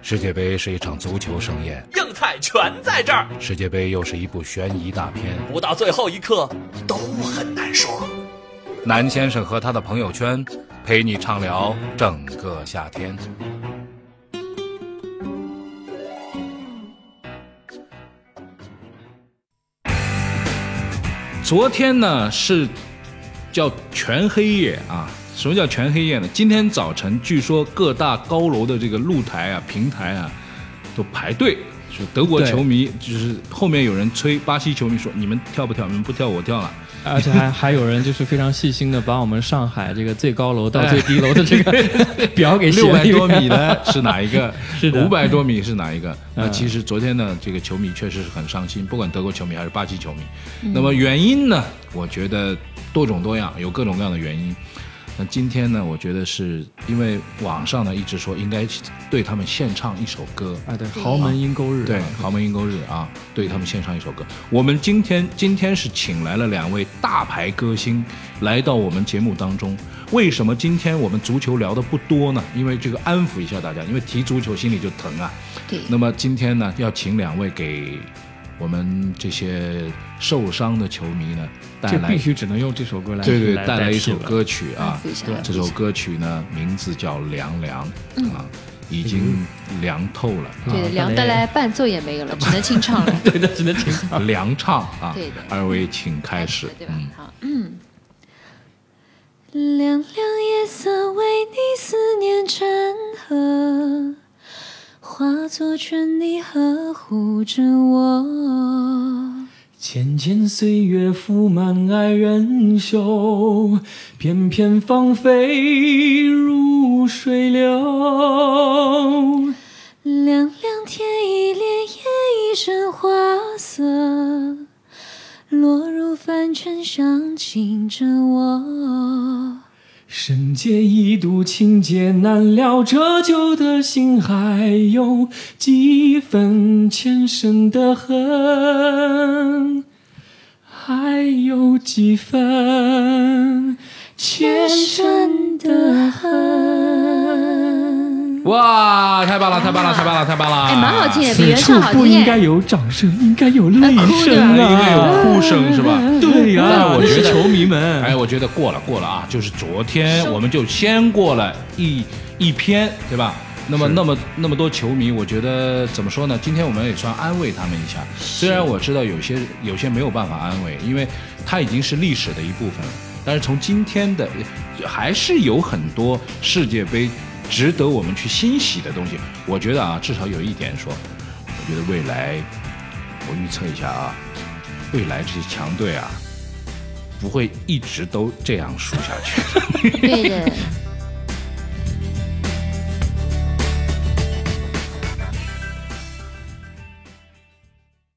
世界杯是一场足球盛宴，硬菜全在这儿。世界杯又是一部悬疑大片，不到最后一刻都很难说。南先生和他的朋友圈，陪你畅聊整个夏天。昨天呢是叫全黑夜啊。什么叫全黑夜呢？今天早晨据说各大高楼的这个露台啊、平台啊，都排队。说德国球迷就是后面有人催巴西球迷说：“你们跳不跳？你们不跳，我跳了。”而且还 还有人就是非常细心的把我们上海这个最高楼到最低楼的这个 表给六百多米的是哪一个？是的，五百多米是哪一个？那其实昨天呢，这个球迷确实是很伤心，不管德国球迷还是巴西球迷。那么原因呢？我觉得多种多样，有各种各样的原因。那今天呢？我觉得是因为网上呢一直说应该对他们献唱一首歌啊，对，豪门阴沟日，对，豪门阴沟日啊，对他们献唱一首歌。我们今天今天是请来了两位大牌歌星来到我们节目当中。为什么今天我们足球聊的不多呢？因为这个安抚一下大家，因为提足球心里就疼啊。对。那么今天呢，要请两位给。我们这些受伤的球迷呢，带来必须只能用这首歌来对对，带来一首歌曲啊，这首歌曲呢名字叫《凉凉》啊，已经凉透了，对，凉的来伴奏也没有了，只能清唱了，对的，只能清唱，凉唱啊，对的，二位请开始，对吧？好，嗯，凉凉夜色化作春泥呵护着我，浅浅岁月覆满爱人袖，片片芳菲如水流。凉凉天一帘夜一身花色，落入凡尘伤情着我。生劫一度，情劫难了，折旧的心还有几分前生的恨，还有几分前生的恨。哇，太棒了，太棒了，太棒了，太棒了！哎，蛮好听的，比原唱好听。不应该有掌声，应该有 泪声啊！声是吧？对呀，我觉得球迷们，哎，我觉得过了，过了啊！就是昨天我们就先过了一一篇，对吧？那么那么那么多球迷，我觉得怎么说呢？今天我们也算安慰他们一下。虽然我知道有些有些没有办法安慰，因为它已经是历史的一部分了。但是从今天的，还是有很多世界杯。值得我们去欣喜的东西，我觉得啊，至少有一点说，我觉得未来，我预测一下啊，未来这些强队啊，不会一直都这样输下去。对的。